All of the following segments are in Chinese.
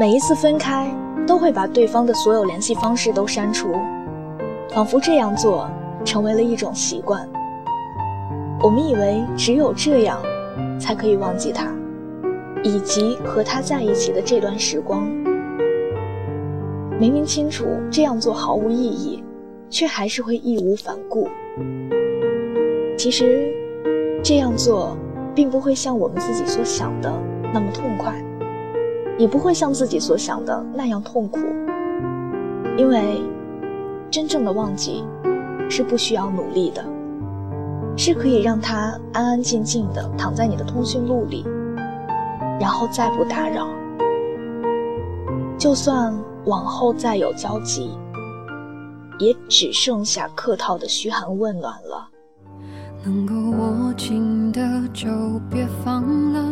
每一次分开，都会把对方的所有联系方式都删除，仿佛这样做成为了一种习惯。我们以为只有这样，才可以忘记他，以及和他在一起的这段时光。明明清楚这样做毫无意义，却还是会义无反顾。其实，这样做并不会像我们自己所想的那么痛快，也不会像自己所想的那样痛苦。因为，真正的忘记是不需要努力的，是可以让他安安静静的躺在你的通讯录里，然后再不打扰。就算往后再有交集，也只剩下客套的嘘寒问暖了。能够握紧的就别放了，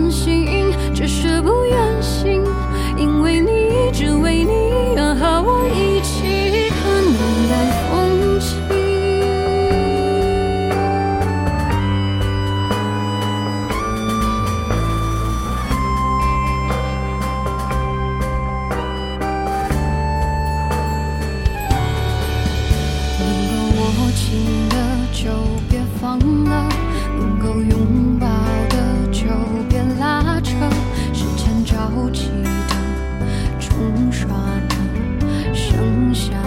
sunshine.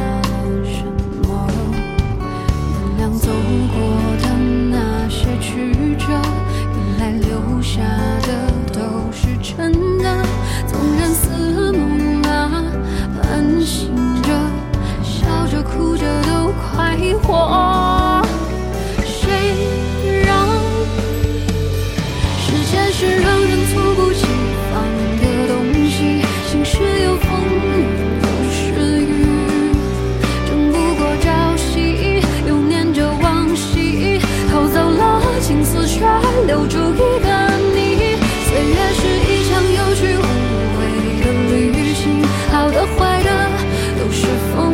死却留住一个你岁月是一场有去无回的旅行好的坏的都是风